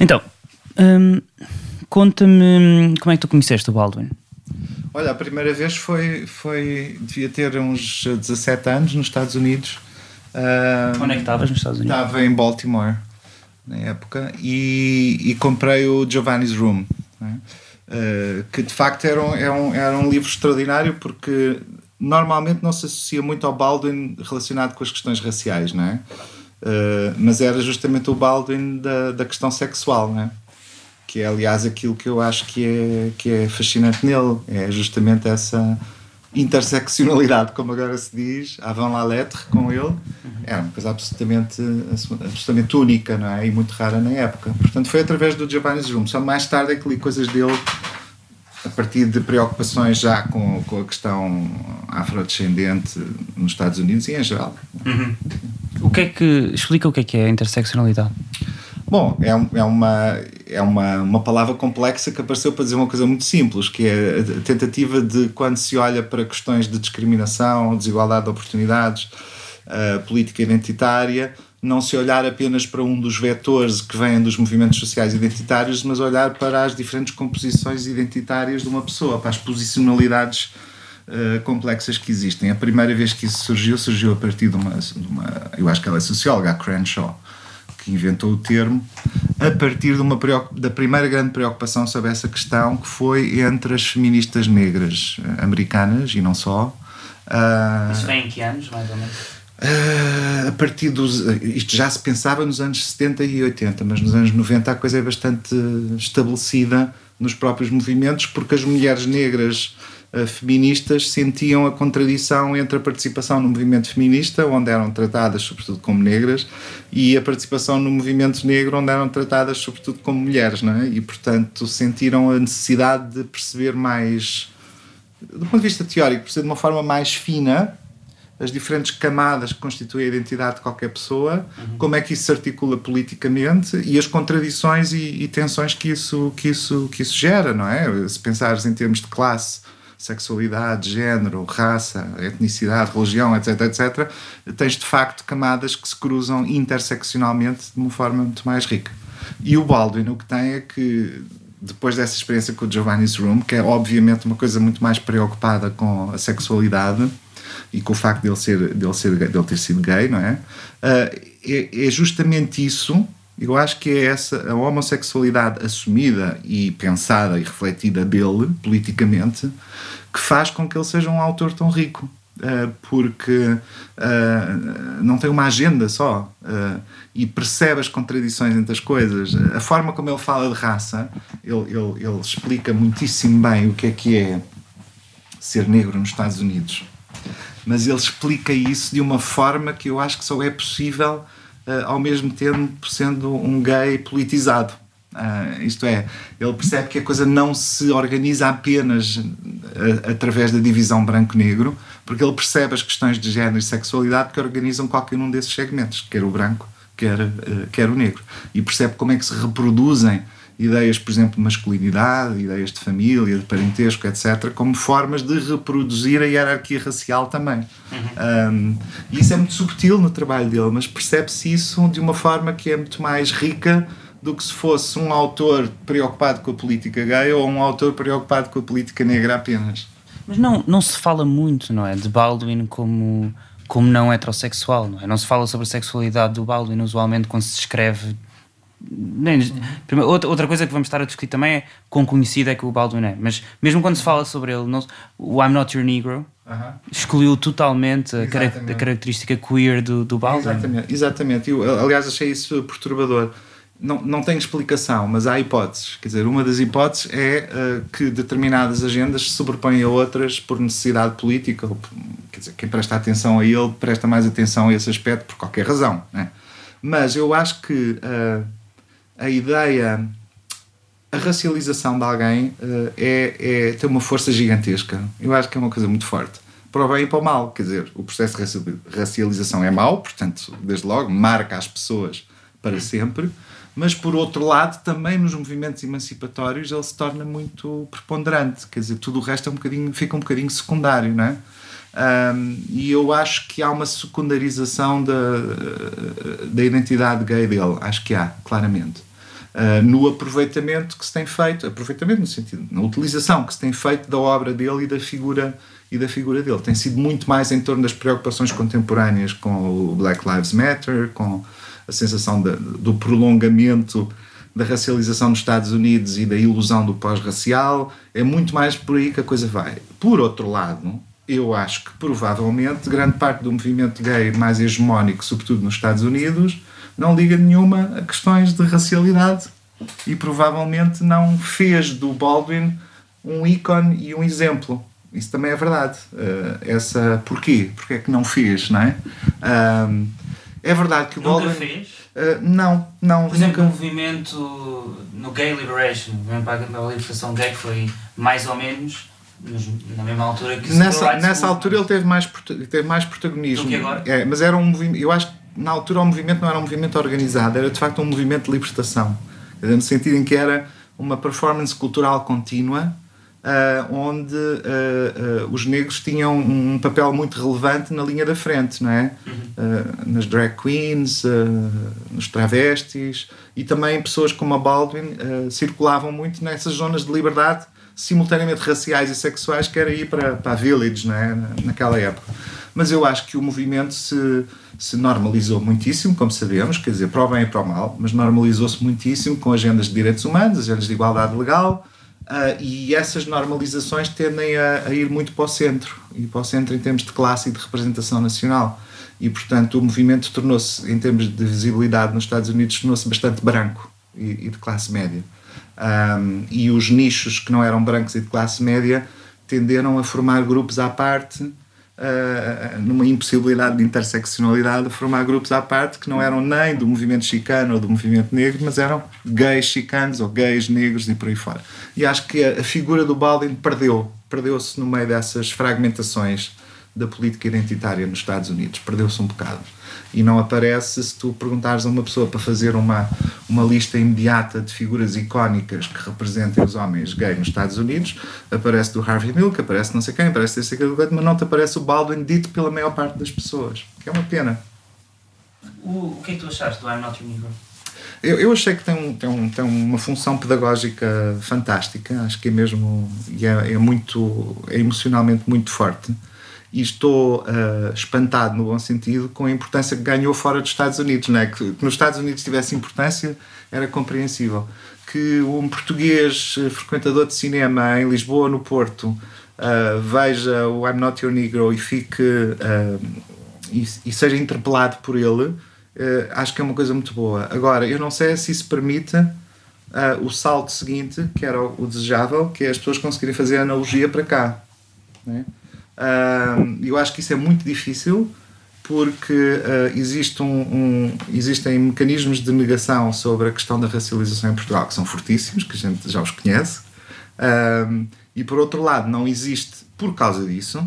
Então, hum, conta-me como é que tu conheceste o Baldwin? Olha, a primeira vez foi, foi devia ter uns 17 anos nos Estados Unidos. Uh, Onde é que estavas nos Estados Unidos? Estava em Baltimore na época e, e comprei o Giovanni's Room, uh, que de facto era um, era, um, era um livro extraordinário porque normalmente não se associa muito ao Baldwin relacionado com as questões raciais, não é? Uh, mas era justamente o Baldwin da, da questão sexual, não é? que é aliás aquilo que eu acho que é, que é fascinante nele, é justamente essa interseccionalidade, como agora se diz, avant la lettre com ele, era uma coisa absolutamente, absolutamente única não é? e muito rara na época. Portanto, foi através do Giovanni's Room. Só mais tarde é que li coisas dele a partir de preocupações já com, com a questão afrodescendente nos Estados Unidos e em geral. Uhum. O que é que explica o que é que é a interseccionalidade? Bom, é, é, uma, é uma, uma palavra complexa que apareceu para dizer uma coisa muito simples, que é a tentativa de quando se olha para questões de discriminação, desigualdade de oportunidades, uh, política identitária, não se olhar apenas para um dos vetores que vêm dos movimentos sociais identitários, mas olhar para as diferentes composições identitárias de uma pessoa, para as posicionalidades uh, complexas que existem. A primeira vez que isso surgiu, surgiu a partir de uma, de uma eu acho que ela é socióloga, a Crenshaw, que inventou o termo, a partir de uma da primeira grande preocupação sobre essa questão, que foi entre as feministas negras eh, americanas e não só. Uh, Isso vem em que anos, mais ou menos? Uh, a partir dos. Isto já se pensava nos anos 70 e 80, mas nos anos 90 a coisa é bastante estabelecida nos próprios movimentos, porque as mulheres negras feministas sentiam a contradição entre a participação no movimento feminista, onde eram tratadas sobretudo como negras, e a participação no movimento negro, onde eram tratadas sobretudo como mulheres, não é? E portanto sentiram a necessidade de perceber mais, do ponto de vista teórico, perceber de uma forma mais fina as diferentes camadas que constituem a identidade de qualquer pessoa, uhum. como é que isso se articula politicamente e as contradições e, e, tensões que isso, que, isso, que isso gera, não é? Se pensares em termos de classe, sexualidade, género, raça, etnicidade, religião, etc, etc, tens de facto camadas que se cruzam interseccionalmente de uma forma muito mais rica. E o Baldwin o que tem é que depois dessa experiência com o Giovanni's Room, que é obviamente uma coisa muito mais preocupada com a sexualidade e com o facto dele, ser, dele, ser, dele ter sido gay, não é? Uh, é, é justamente isso eu acho que é essa a homossexualidade assumida e pensada e refletida dele politicamente que faz com que ele seja um autor tão rico. Uh, porque uh, não tem uma agenda só uh, e percebe as contradições entre as coisas. A forma como ele fala de raça, ele, ele, ele explica muitíssimo bem o que é que é ser negro nos Estados Unidos. Mas ele explica isso de uma forma que eu acho que só é possível ao mesmo tempo sendo um gay politizado. Uh, isto é, ele percebe que a coisa não se organiza apenas uh, através da divisão branco-negro, porque ele percebe as questões de género e sexualidade que organizam qualquer um desses segmentos, quer o branco, quer, uh, quer o negro. E percebe como é que se reproduzem ideias, por exemplo, de masculinidade, ideias de família, de parentesco, etc., como formas de reproduzir a hierarquia racial também. Uhum. Um, e isso é muito subtil no trabalho dele, mas percebe-se isso de uma forma que é muito mais rica do que se fosse um autor preocupado com a política gay ou um autor preocupado com a política negra apenas. Mas não, não se fala muito, não é? De Baldwin como, como não heterossexual, não é? Não se fala sobre a sexualidade do Baldwin usualmente quando se escreve nem, outra, outra coisa que vamos estar a discutir também é quão conhecido é que o Baldwin é. Mas mesmo quando se fala sobre ele, não, o I'm Not Your Negro uh -huh. excluiu totalmente a, car a, característica queer do, do Baldwin. Exatamente, exatamente. Eu, aliás, achei isso perturbador. Não, não tem explicação, mas há hipóteses. Quer dizer, uma das hipóteses é uh, que determinadas agendas se sobrepõem a outras por necessidade política. Ou, quer dizer, quem presta atenção a ele presta mais atenção a esse aspecto por qualquer razão. Né? Mas eu acho que. Uh, a ideia, a racialização de alguém uh, é, é, tem uma força gigantesca. Eu acho que é uma coisa muito forte. Para o bem e para o mal. Quer dizer, o processo de racialização é mau, portanto, desde logo, marca as pessoas para sempre. Mas, por outro lado, também nos movimentos emancipatórios ele se torna muito preponderante. Quer dizer, tudo o resto é um bocadinho, fica um bocadinho secundário, não é? Um, e eu acho que há uma secundarização da, da identidade gay dele. Acho que há, claramente. Uh, no aproveitamento que se tem feito, aproveitamento no sentido, na utilização que se tem feito da obra dele e da figura e da figura dele. Tem sido muito mais em torno das preocupações contemporâneas com o Black Lives Matter, com a sensação de, do prolongamento da racialização nos Estados Unidos e da ilusão do pós-racial. É muito mais por aí que a coisa vai. Por outro lado, eu acho que provavelmente grande parte do movimento gay mais hegemónico, sobretudo nos Estados Unidos, não liga nenhuma a questões de racialidade e provavelmente não fez do Baldwin um ícone e um exemplo. Isso também é verdade. Uh, essa porquê? Porque é que não fez, não é? Uh, é verdade que o nunca Baldwin fez. Uh, não, não. Por exemplo, nunca... o movimento no Gay Liberation, o movimento para a libertação gay, foi mais ou menos na mesma altura que nessa, nessa altura ele teve mais, teve mais protagonismo. Do que agora? É, mas era um movimento, eu acho na altura o movimento não era um movimento organizado, era de facto um movimento de libertação. No sentido em que era uma performance cultural contínua uh, onde uh, uh, os negros tinham um papel muito relevante na linha da frente, não é? Uhum. nas drag queens, nos travestis e também pessoas como a Baldwin circulavam muito nessas zonas de liberdade simultaneamente raciais e sexuais que era ir para, para a Village não é? naquela época. Mas eu acho que o movimento se, se normalizou muitíssimo, como sabemos, quer dizer, para o bem e para o mal, mas normalizou-se muitíssimo com agendas de direitos humanos, agendas de igualdade legal, Uh, e essas normalizações tendem a, a, ir muito para o centro, e para o centro em termos de classe e de representação nacional. E, portanto, o movimento tornou-se, em termos de visibilidade nos Estados Unidos, tornou-se bastante branco e, e, de classe média. Um, e os nichos que não eram brancos e de classe média tenderam a formar grupos à parte uh, numa impossibilidade de interseccionalidade, a formar grupos à parte que não eram nem do movimento chicano ou do movimento negro, mas eram gays chicanos ou gays negros e por aí fora. E acho que a, a figura do Baldwin perdeu, perdeu-se no meio dessas fragmentações da política identitária nos Estados Unidos, perdeu-se um bocado e não aparece se tu perguntares a uma pessoa para fazer uma, uma lista imediata de figuras icónicas que representem os homens gays nos Estados Unidos, aparece do Harvey Milk, aparece não sei quem, aparece esse aquele, mas não te aparece o Baldwin dito pela maior parte das pessoas, que é uma pena. O, o que é que tu achaste do I'm Not Your Negro? Eu, eu achei que tem, um, tem, um, tem uma função pedagógica fantástica, acho que é mesmo, e é, é muito, é emocionalmente muito forte e estou uh, espantado, no bom sentido, com a importância que ganhou fora dos Estados Unidos. Não é? que, que nos Estados Unidos tivesse importância era compreensível. Que um português eh, frequentador de cinema em Lisboa, no Porto, uh, veja o I'm Not Your Negro e fique uh, e, e, seja interpelado por ele, acho que é uma coisa muito boa. Agora, eu não sei se isso permite o salto seguinte, que era o, o desejável, que é as pessoas conseguirem fazer analogia para cá. Não é? Eu acho que isso é muito difícil porque uh, existe um, um, existem mecanismos de negação sobre a questão da racialização em Portugal que são fortíssimos, que a gente já os conhece, e por outro lado, não existe, por causa disso,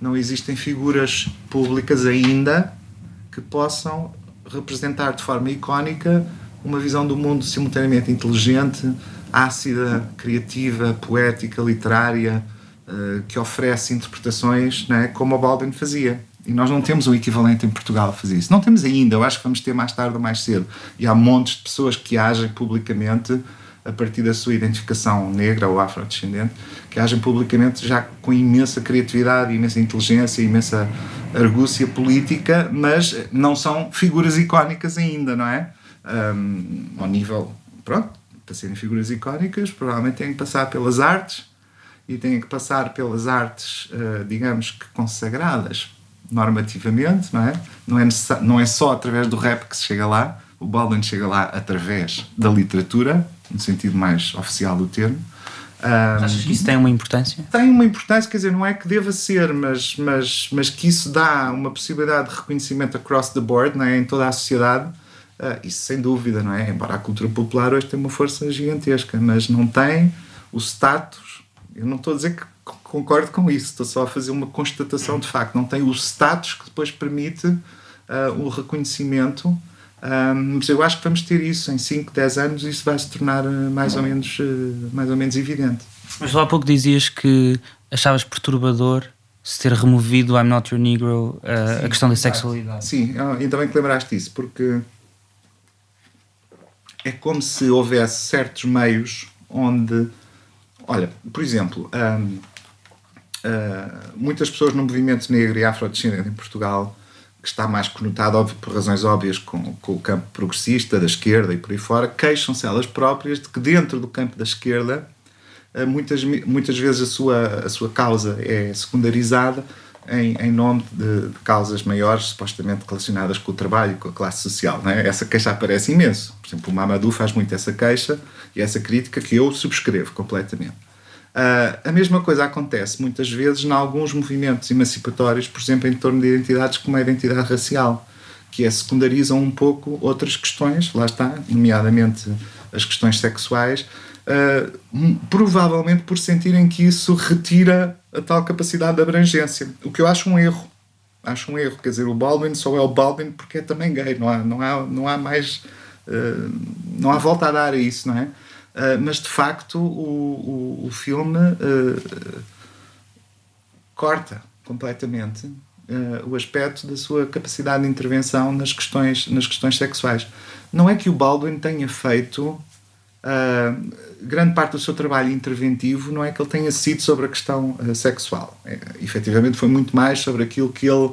não existem figuras públicas ainda que possam representar de forma icónica uma visão do mundo simultaneamente inteligente, ácida, criativa, poética, literária eh, que oferece interpretações né, como o Baldwin fazia. E nós não temos o equivalente em Portugal a fazer isso. Não temos ainda, eu acho que vamos ter mais tarde ou mais cedo. E há montes de pessoas que agem publicamente a partir da sua identificação negra ou afrodescendente, que agem publicamente já com imensa criatividade, imensa inteligência, imensa argúcia política, mas não são figuras icónicas ainda, não é? Um, ao nível, pronto, para serem figuras icónicas, provavelmente têm que passar pelas artes, e têm que passar pelas artes, uh, digamos que consagradas normativamente, não é? Não é, não é só através do rap que se chega lá, o Baldwin chega lá através da literatura, no sentido mais oficial do termo. Um, Achas que isso tem uma importância? Tem uma importância, quer dizer, não é que deva ser, mas, mas, mas que isso dá uma possibilidade de reconhecimento across the board, não é? em toda a sociedade, uh, isso sem dúvida, não é? Embora a cultura popular hoje tenha uma força gigantesca, mas não tem o status eu não estou a dizer que concordo com isso, estou só a fazer uma constatação de facto. Não tem o status que depois permite uh, o reconhecimento. Um, mas eu acho que vamos ter isso em 5, 10 anos e isso vai se tornar ah, mais ou menos, uh, mais ou menos evidente. Mas lá há pouco dizias que achavas perturbador se ter removido I'm Not Your Negro uh, Sim, a questão da sexualidade. Sim, ainda bem que lembraste isso, porque é como se houvesse certos meios onde, olha, por exemplo, hum, hum, muitas pessoas no movimento negro e afrodescendente em Portugal, que está mais conotado, óbvio, por razões óbvias, com, com o campo progressista, da esquerda e por aí fora, queixam-se elas próprias de que dentro do campo da esquerda, hum, muitas, muitas vezes a sua, a sua causa é secundarizada em, em nome de, de, causas maiores, supostamente relacionadas com o trabalho com a classe social. É? Essa queixa aparece imenso. Por exemplo, o Mamadou faz muito essa queixa e essa crítica que eu subscrevo completamente. Uh, a mesma coisa acontece muitas vezes em alguns movimentos emancipatórios, por exemplo, em torno de identidades como a identidade racial, que é secundarizam um pouco outras questões, lá está, nomeadamente as questões sexuais, uh, provavelmente por sentirem que isso retira a tal capacidade de abrangência, o que eu acho um erro. Acho um erro, quer dizer, o Baldwin só é o Baldwin porque é também gay, não há, não há, não há mais. Uh, não há volta a dar a isso, não é? Uh, mas de facto o, o, o filme uh, corta completamente o aspecto da sua capacidade de intervenção nas questões, nas questões sexuais. Não é que o Baldwin tenha feito uh, grande parte do seu trabalho interventivo não é que ele tenha sido sobre a questão uh, sexual. É, efetivamente foi muito mais sobre aquilo que ele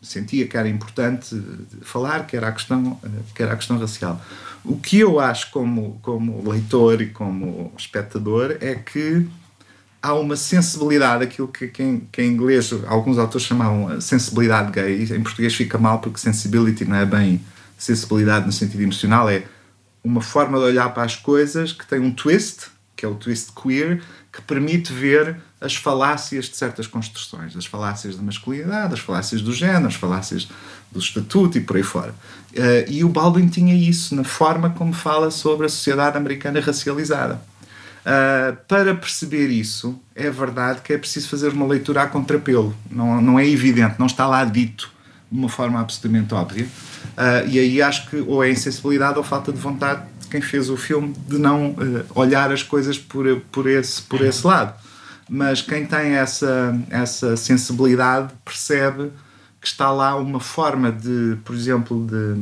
sentia que era importante falar, que era a questão, uh, que era a questão racial. O que eu acho como, como leitor e como espectador é que há uma sensibilidade, aquilo que, que, em, que em inglês alguns autores chamavam sensibilidade gay, em português fica mal porque sensibility não é bem sensibilidade no sentido emocional, é uma forma de olhar para as coisas que tem um twist, que é o twist queer, que permite ver as falácias de certas construções, as falácias da masculinidade, as falácias do género, as falácias do estatuto e por aí fora. Uh, e o Baldwin tinha isso na forma como fala sobre a sociedade americana racializada. Uh, para perceber isso, é verdade que é preciso fazer uma leitura a contrapelo. Não, não é evidente, não está lá dito de uma forma absolutamente óbvia. Uh, e aí acho que ou é insensibilidade ou falta de vontade de quem fez o filme de não uh, olhar as coisas por, por, esse, por esse lado. Mas quem tem essa, essa sensibilidade percebe que está lá uma forma de, por exemplo, de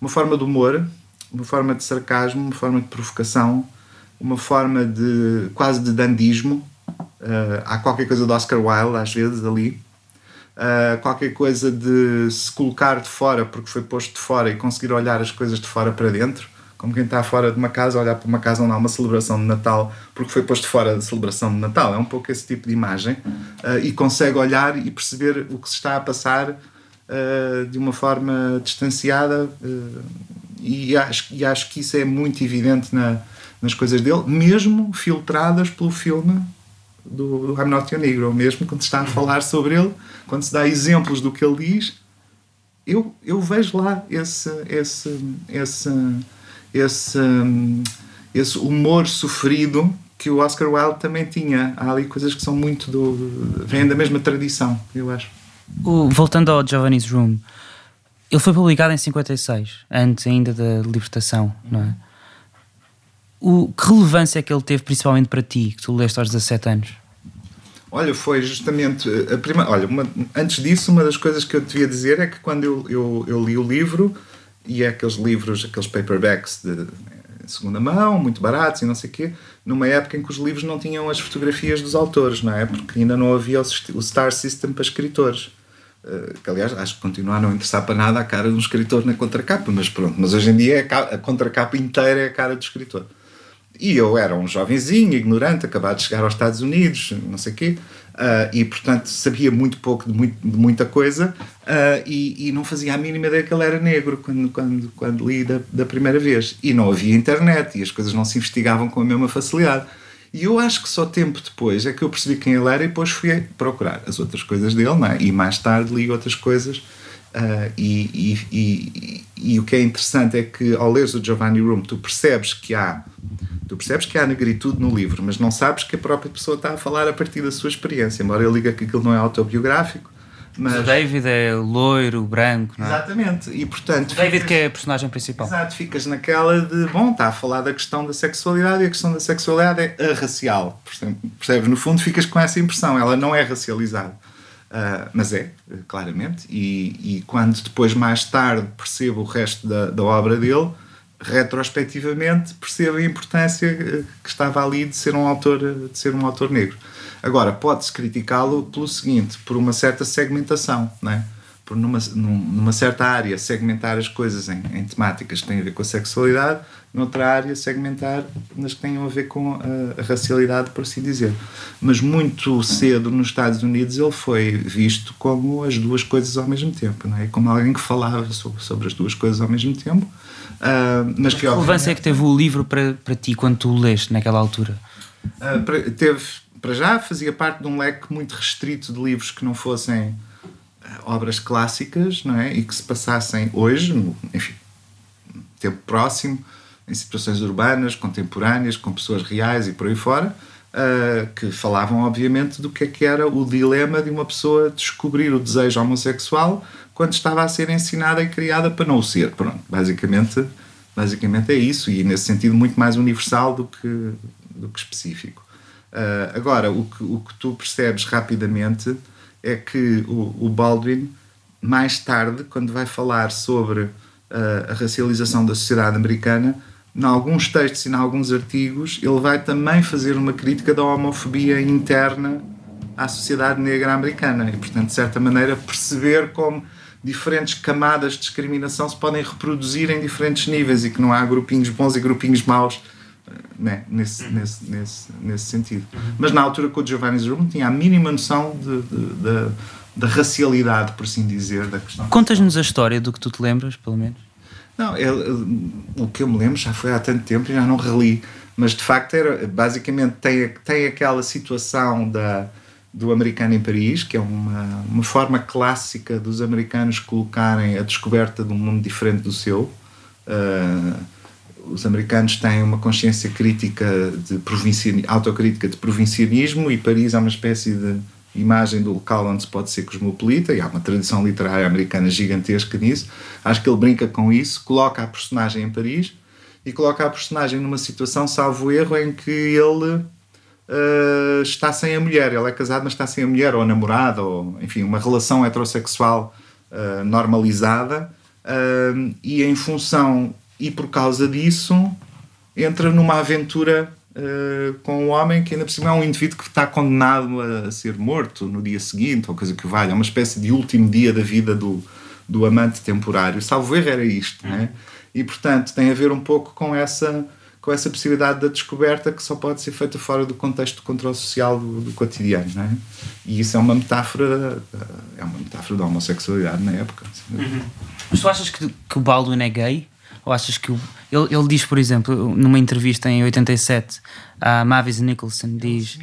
uma forma de humor, uma forma de sarcasmo, uma forma de provocação, uma forma de quase de dandismo. Uh, há qualquer coisa do Oscar Wilde às vezes ali uh, qualquer coisa de se colocar de fora porque foi posto de fora e conseguir olhar as coisas de fora para dentro, como quem está fora de uma casa, olhar para uma casa onde há uma celebração de Natal porque foi posto fora da celebração de Natal. É um pouco esse tipo de imagem uh, e consegue olhar e perceber o que se está a passar uh, de uma forma distanciada e, acho, e acho que isso é muito evidente na, nas coisas dele, mesmo filtradas pelo filme do, do I'm Not Your Negro, mesmo quando se está a falar sobre ele, quando se dá exemplos do que ele diz, eu, eu vejo lá esse, esse, esse, esse, esse humor sofrido que o Oscar Wilde também tinha. Há ali coisas que são muito do. vêm da mesma tradição, eu acho. O, voltando ao Giovanni's Room, ele foi publicado em 56, antes ainda da libertação, não é? O, que relevância é que ele teve principalmente para ti, que tu leste aos 17 anos? Olha, foi justamente a primeira. Olha, uma, antes disso, uma das coisas que eu devia dizer é que quando eu, eu, eu li o livro, e é aqueles livros, aqueles paperbacks de, segunda mão, muito baratos e não sei o quê, numa época em que os livros não tinham as fotografias dos autores, não é? Porque ainda não havia o, Star System para escritores. Uh, que aliás acho que continua a não interessar para nada a cara de um escritor na contracapa, mas pronto, mas hoje em dia é a contracapa inteira é a cara do escritor. E eu era um jovenzinho, ignorante, acabado de chegar aos Estados Unidos, não sei o quê, uh, e portanto sabia muito pouco de, muito, de muita coisa uh, e, e, não fazia a mínima ideia que ele era negro quando, quando, quando li da, da primeira vez. E não havia internet e as coisas não se investigavam com a mesma facilidade. E eu acho que só tempo depois é que eu percebi quem ele era e depois fui procurar as outras coisas dele, é? e mais tarde li outras coisas. Uh, e, e, e, e, o que é interessante é que ao leres o Giovanni Room tu percebes que há Tu percebes que há negritude no livro, mas não sabes que a própria pessoa está a falar a partir da sua experiência, embora ele diga que aquilo não é autobiográfico. Mas... O David é loiro, branco, não é? Exatamente, e portanto. O David ficas... que é a personagem principal. Exato, ficas naquela de, bom, está a falar da questão da sexualidade e a questão da sexualidade é racial. Percebes? No fundo, ficas com essa impressão, ela não é racializada. Uh, mas é, claramente, e, e, quando depois, mais tarde, percebo o resto da, da obra dele, retrospectivamente percebo a importância eh, que estava ali de ser um autor, eh, de ser um autor negro. Agora, pode-se criticá-lo pelo seguinte, por uma certa segmentação, é? por numa, numa certa área segmentar as coisas em, em, temáticas que têm a ver com a sexualidade, noutra área segmentar nas que têm a ver com a, a, racialidade, por assim dizer. Mas muito cedo nos Estados Unidos ele foi visto como as duas coisas ao mesmo tempo, é? como alguém que falava sobre, sobre as duas coisas ao mesmo tempo. Uh, mas que, relevância é que teve o livro para, para ti quando tu o leste naquela altura? Uh, para, teve, para já, fazia parte de um leque muito restrito de livros que não fossem obras clássicas não é? e que se passassem hoje, enfim, tempo próximo, em situações urbanas, contemporâneas, com pessoas reais e por aí fora, uh, que falavam, obviamente, do que é que era o dilema de uma pessoa descobrir o desejo homossexual quando estava a ser ensinada e criada para não o ser. Pronto, basicamente, basicamente é isso, e nesse sentido muito mais universal do que, do que específico. Uh, agora, o que, o que tu percebes rapidamente é que o, o Baldwin, mais tarde, quando vai falar sobre uh, a racialização da sociedade americana, em alguns textos e em alguns artigos, ele vai também fazer uma crítica da homofobia interna à sociedade negra americana e, portanto, de certa maneira, perceber como diferentes camadas de discriminação se podem reproduzir em diferentes níveis e que não há grupinhos bons e grupinhos maus né, nesse, nesse, nesse, nesse sentido. Mas na altura com o Giovanni Zerbo tinha a mínima noção de, de, de, da racialidade, por assim dizer, da questão. Contas-nos a história do que tu te lembras, pelo menos? Não, ele, o que eu me lembro já foi há tanto tempo e já não reli, mas de facto era, basicamente tem, tem aquela situação da, do americano em Paris, que é uma, uma forma clássica dos americanos colocarem a descoberta de um mundo diferente do seu. Uh, os americanos têm uma consciência crítica de autocrítica de provincianismo e Paris é uma espécie de imagem do local onde se pode ser cosmopolita e há uma tradição literária americana gigantesca nisso. Acho que ele brinca com isso, coloca a personagem em Paris e coloca a personagem numa situação, salvo erro, em que ele uh, está sem a mulher. Ele é casado, mas está sem a mulher, ou namorada, ou enfim, uma relação heterossexual uh, normalizada. Uh, e em função e por causa disso entra numa aventura uh, com um homem que ainda por cima é um indivíduo que está condenado a ser morto no dia seguinte ou coisa que valha, é uma espécie de último dia da vida do, do amante temporário. Salvo erro era isto, né? E portanto tem a ver um pouco com essa com essa possibilidade da descoberta que só pode ser feita fora do contexto de controle social do, do cotidiano, né? E isso é uma metáfora é uma metáfora da homossexualidade na época. Uhum. Mas tu achas que, que o Baldwin é gay? Ou achas que. O, ele, ele diz, por exemplo, numa entrevista em 87, a Mavis Nicholson diz.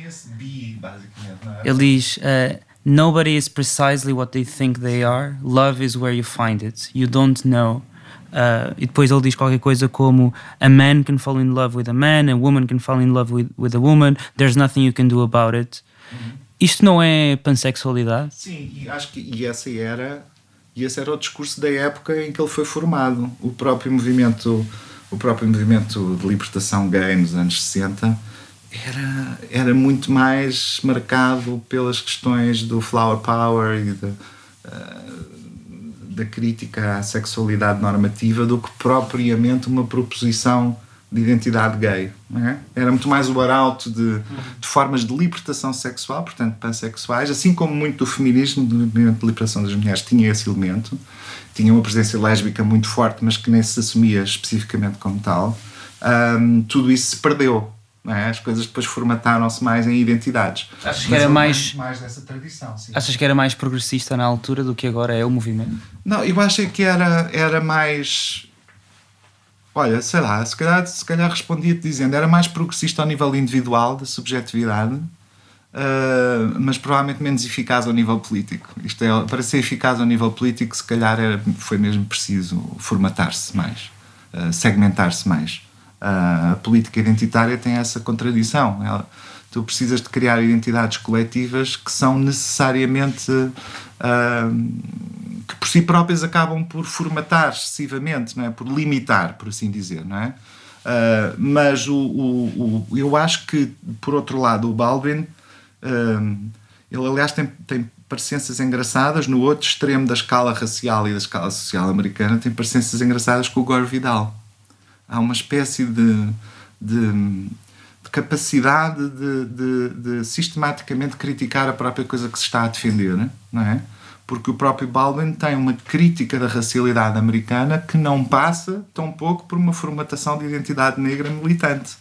É? Ele diz. Uh, Nobody is precisely what they think they are. Love is where you find it. You don't know. Uh, e depois ele diz qualquer coisa como A man can fall in love with a man, a woman can fall in love with, with a woman, there's nothing you can do about it. Uhum. Isto não é pansexualidade? Sim, e acho que e essa era e esse era o discurso da época em que ele foi formado. O próprio movimento, o próprio movimento de libertação gay nos anos 60 era, era muito mais marcado pelas questões do flower power e de, uh, da crítica à sexualidade normativa do que propriamente uma proposição de identidade gay. É? Era muito mais o arauto de, de, formas de libertação sexual, portanto pansexuais, assim como muito do feminismo, do movimento de libertação das mulheres, tinha esse elemento. Tinha uma presença lésbica muito forte, mas que nem se assumia especificamente como tal. Um, tudo isso se perdeu. É? As coisas depois formataram-se mais em identidades. Achas que era mais, mais dessa tradição? Sim. Achas que era mais progressista na altura do que agora é o movimento? Não, eu acho que era, era mais Olha, sei lá, se calhar, se calhar respondia-te dizendo era mais progressista ao nível individual, da subjetividade, uh, mas provavelmente menos eficaz ao nível político. Isto é, para ser eficaz ao nível político, se calhar era, foi mesmo preciso formatar-se mais, uh, segmentar-se mais. Uh, a política identitária tem essa contradição. Ela, tu precisas de criar identidades coletivas que são necessariamente que por si próprias acabam por formatar excessivamente, não é? por limitar, por assim dizer. Não é? Uh, mas o, o, o, eu acho que, por outro lado, o Baldwin, uh, ele aliás tem, tem parecenças engraçadas no outro extremo da escala racial e da escala social americana, tem parecenças engraçadas com o Gore Vidal. Há uma espécie de, de, de capacidade de, de, de, sistematicamente criticar a própria coisa que se está a defender, não é? Porque o próprio Baldwin tem uma crítica da racialidade americana que não passa tão pouco por uma formatação de identidade negra militante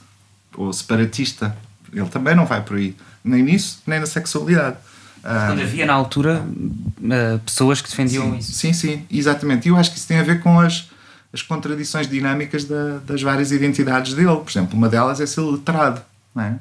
ou separatista. Ele também não vai por aí, nem nisso, nem na sexualidade. Quando havia na altura uh, pessoas que defendiam sim, isso. Sim, sim, exatamente. E eu acho que isso tem a ver com as, as contradições dinâmicas da, das várias identidades dele. Por exemplo, uma delas é ser letrado, não é?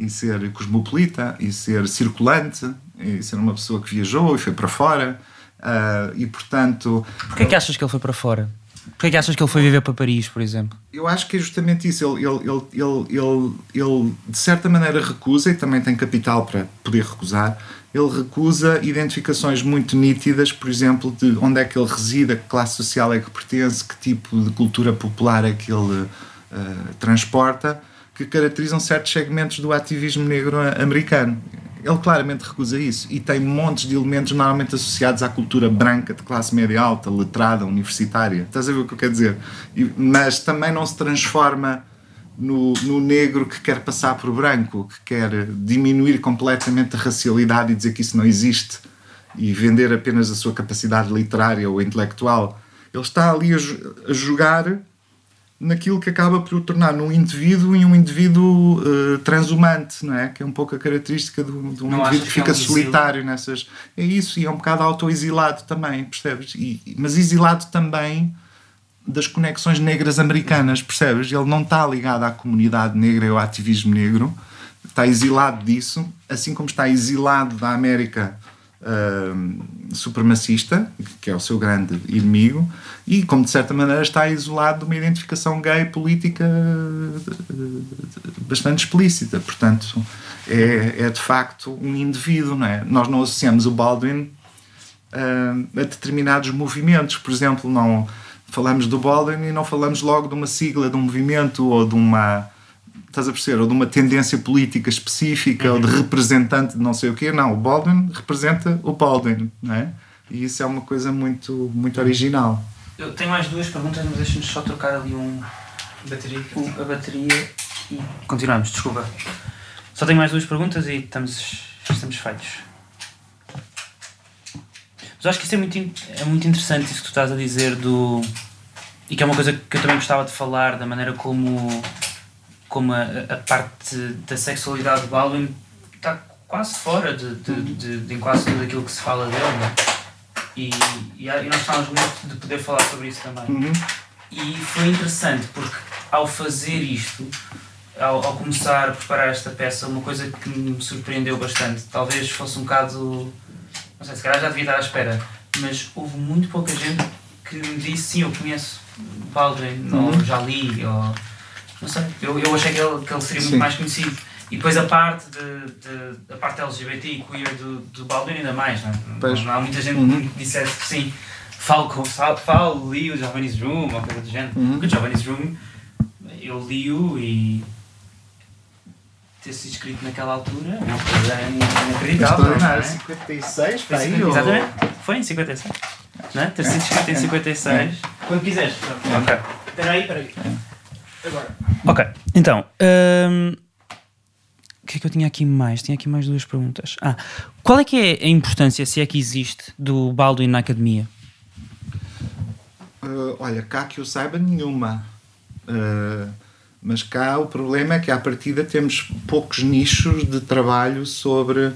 e ser cosmopolita, e ser circulante, e ser uma pessoa que viajou e foi para fora. Uh, e portanto. Porquê é que achas que ele foi para fora? Porquê é que achas que ele foi viver para Paris, por exemplo? Eu acho que é justamente isso. Ele, ele, ele, ele, ele, ele de certa maneira, recusa, e também tem capital para poder recusar, ele recusa identificações muito nítidas, por exemplo, de onde é que ele reside, a que classe social é que pertence, que tipo de cultura popular é que ele uh, transporta, que caracterizam certos segmentos do ativismo negro americano. Ele claramente recusa isso e tem montes de elementos normalmente associados à cultura branca, de classe média alta, letrada, universitária. Estás a ver o que eu quero dizer? E, mas também não se transforma no, no, negro que quer passar por branco, que quer diminuir completamente a racialidade e dizer que isso não existe e vender apenas a sua capacidade literária ou intelectual. Ele está ali a, a jogar naquilo que acaba por o tornar um indivíduo e um indivíduo uh, transhumante, não é? Que é um pouco a característica de um, de um indivíduo que fica é um solitário nessas. É isso, e é um bocado autoexilado também, percebes? E, mas exilado também das conexões negras americanas, percebes? Ele não está ligado à comunidade negra e ao ativismo negro, está exilado disso, assim como está exilado da América uh, supremacista, que é o seu grande inimigo, e como de certa maneira está isolado de uma identificação gay política bastante explícita. Portanto, é, é de facto um indivíduo, não é? Nós não associamos o Baldwin uh, a determinados movimentos, por exemplo, não falamos do Baldwin e não falamos logo de uma sigla, de um movimento ou de uma estás a perceber, ou de uma tendência política específica uhum. ou de uhum. representante de não sei o quê. Não, o Baldwin representa o Baldwin, não é? E isso é uma coisa muito, muito original. Eu tenho mais duas perguntas, mas deixa-me só trocar ali um. Bateria. Um, a bateria e continuamos, desculpa. Só tenho mais duas perguntas e estamos, estamos feitos. Mas acho que isso é muito, é muito interessante, isso que tu estás a dizer do. E que é uma coisa que eu também gostava de falar, da maneira como, como a, a parte da sexualidade do Baldwin está quase fora de, de, de, de, quase tudo aquilo que se fala dele. Não? E, e, e nós estávamos muito de poder falar sobre isso também. Uhum. E foi interessante porque ao fazer isto, ao, ao, começar a preparar esta peça, uma coisa que me surpreendeu bastante, talvez fosse um bocado não sei, se calhar já devia estar à espera, mas houve muito pouca gente que me disse sim, eu conheço Baldwin, uhum. ou já li, ou não sei, eu, eu achei que ele, que ele seria muito sim. mais conhecido. E depois a parte, de, de, a parte LGBT e queer do, do Baldwin ainda mais, não, é? não, há muita gente uhum. que dissesse que sim, falo, falo, falo li o Giovanni's Room, ou coisa do género. Uhum. O Giovanni's Room, eu li-o e ter sido escrito naquela altura é uma coisa inacreditável. Não é? 56, foi aí, Exatamente, foi em 56. Não é? Ter sido escrito em 56. É. Quando quiseres. Ok. Espera aí, espera aí. Agora. Ok, então. Um, o que é que eu tinha aqui mais? Tinha aqui mais duas perguntas. Ah, qual é que é a importância, se é que existe, do Baldwin na academia? Uh, olha, cá que eu saiba, nenhuma. Uh, mas cá o problema é que, à partida, temos poucos nichos de trabalho sobre,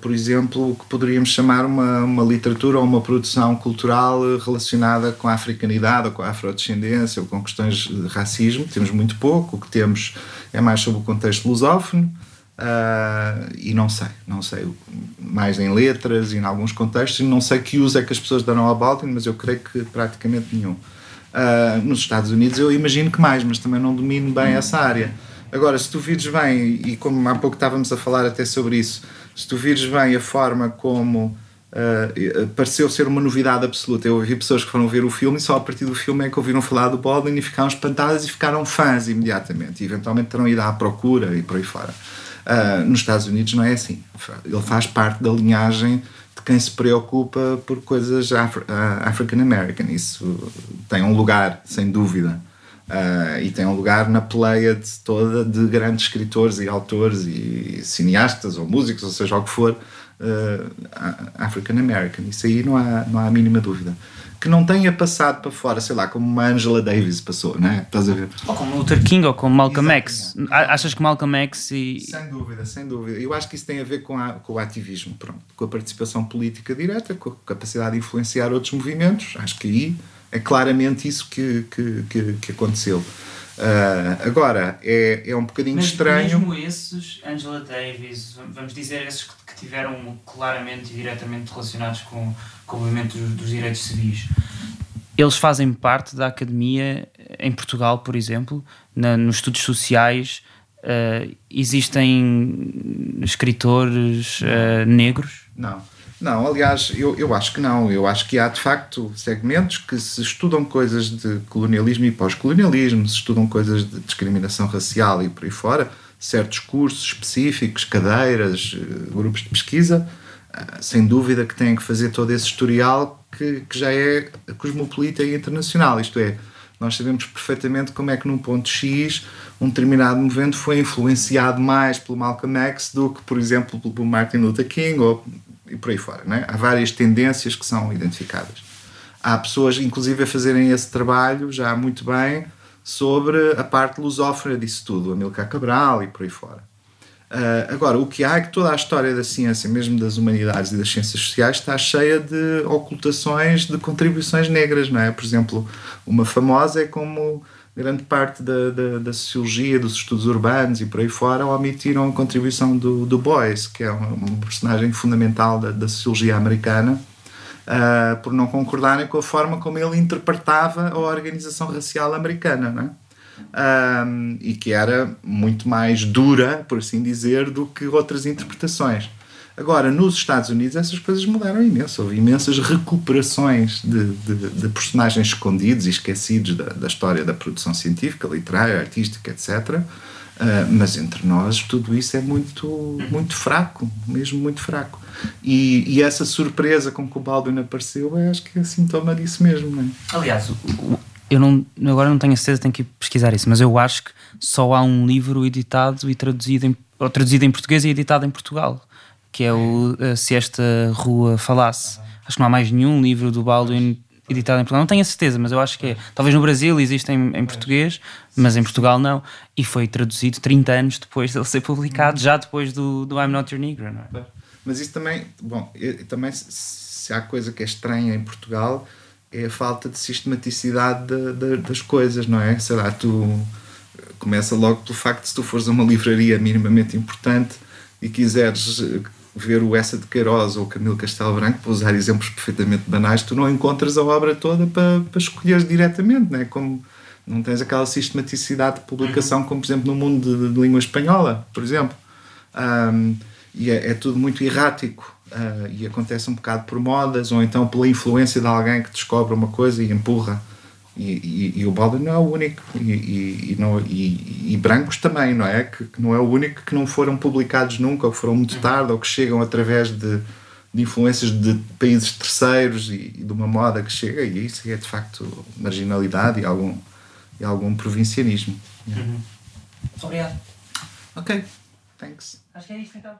por exemplo, o que poderíamos chamar uma, uma literatura ou uma produção cultural relacionada com a africanidade ou com a afrodescendência ou com questões de racismo. Temos muito pouco. O que temos é mais sobre o contexto lusófono. Uh, e não sei, não sei mais em letras e em alguns contextos, não sei que uso é que as pessoas dão ao Baldwin, mas eu creio que praticamente nenhum. Uh, nos Estados Unidos eu imagino que mais, mas também não domino bem essa área. Agora, se tu vires bem, e como há pouco estávamos a falar até sobre isso, se tu vires bem a forma como uh, pareceu ser uma novidade absoluta. Eu ouvi pessoas que foram ver o filme e só a partir do filme é que ouviram falar do Baldwin e ficaram espantadas e ficaram fãs imediatamente. E eventualmente terão ido à procura e por aí fora. Uh, nos Estados Unidos não é assim. Ele faz parte da linhagem de quem se preocupa por coisas Af African American. Isso tem um lugar, sem dúvida. Uh, e tem um lugar na pleiade toda de grandes escritores e autores e cineastas ou músicos, ou seja o que for, uh, African American. Isso aí não há, não há a mínima dúvida. Que não tenha passado para fora, sei lá, como uma Angela Davis passou, não é? Estás a ver? Ou como Luther King ou como Malcolm X. Achas que Malcolm X e. Sem dúvida, sem dúvida. Eu acho que isso tem a ver com, a, com o ativismo, pronto, com a participação política direta, com a capacidade de influenciar outros movimentos. Acho que aí é claramente isso que, que, que, que aconteceu. Uh, agora, é, é um bocadinho Mas estranho. Mesmo esses, Angela Davis, vamos dizer, esses que tiveram claramente e diretamente relacionados com, com o movimento dos, dos direitos civis, eles fazem parte da academia em Portugal, por exemplo, na, nos estudos sociais. Uh, existem escritores uh, negros? Não. Não, aliás, eu, eu acho que não. Eu acho que há de facto segmentos que se estudam coisas de colonialismo e pós-colonialismo, se estudam coisas de discriminação racial e por aí fora, certos cursos específicos, cadeiras, eh, grupos de pesquisa, eh, sem dúvida que têm que fazer todo esse historial que, que já é cosmopolita e internacional. Isto é, nós sabemos perfeitamente como é que num ponto X um determinado movimento foi influenciado mais pelo Malcolm X do que, por exemplo, pelo Martin Luther King ou e por aí fora. Né? Há várias tendências que são identificadas. Há pessoas, inclusive, a fazerem esse trabalho já muito bem sobre a parte lusófona disso tudo, Amilcar Cabral e por aí fora. Uh, agora, o que há é que toda a história da ciência, mesmo das humanidades e das ciências sociais, está cheia de ocultações de contribuições negras, não é? Por exemplo, uma famosa é como grande parte da, da, da, sociologia, dos estudos urbanos e por aí fora omitiram a contribuição do, do Boyce, que é um, um personagem fundamental da, da sociologia americana, uh, por não concordarem com a forma como ele interpretava a organização racial americana, não é? Um, e que era muito mais dura, por assim dizer, do que outras interpretações. Agora, nos Estados Unidos, essas coisas mudaram imenso. Houve imensas recuperações de, de, de personagens escondidos e esquecidos da, da, história da produção científica, literária, artística, etc. Uh, mas entre nós, tudo isso é muito, muito fraco, mesmo muito fraco. E, e essa surpresa com que o Baldwin apareceu, acho que é sintoma disso mesmo. Não é? Aliás, eu não, agora não tenho certeza, tenho que pesquisar isso, mas eu acho que só há um livro editado e traduzido em, ou traduzido em português e editado em Portugal que é o Se Esta Rua Falasse. Acho que não há mais nenhum livro do Baldwin editado em Portugal. Não tenho a certeza, mas eu acho que é. Talvez no Brasil exista em, em, português, mas em Portugal não. E foi traduzido 30 anos depois dele ser publicado, já depois do, do I'm Not Your Negro, não é? Mas isso também, bom, também se há coisa que é estranha em Portugal é a falta de sistematicidade de, de, das coisas, não é? Sei lá, tu começa logo pelo facto de se tu fores a uma livraria minimamente importante e quiseres ver o Essa de Queiroz ou Camilo Castelo Branco, para usar exemplos perfeitamente banais, tu não encontras a obra toda para, para escolheres diretamente, né? como não tens aquela sistematicidade de publicação uhum. como, por exemplo, no mundo de, de língua espanhola, por exemplo. Um, e é, é, tudo muito errático uh, e acontece um bocado por modas ou então pela influência de alguém que descobre uma coisa e empurra e, e, e, o Baldwin não é o único, e, e, não, e, brancos também, não é? Que, que, não é o único que não foram publicados nunca, ou que foram muito tarde, ou que chegam através de, de influências de países terceiros e, de uma moda que chega, e isso é de facto marginalidade e algum, e algum provincianismo. Uhum. Obrigado. Ok, thanks. Acho que é isso então.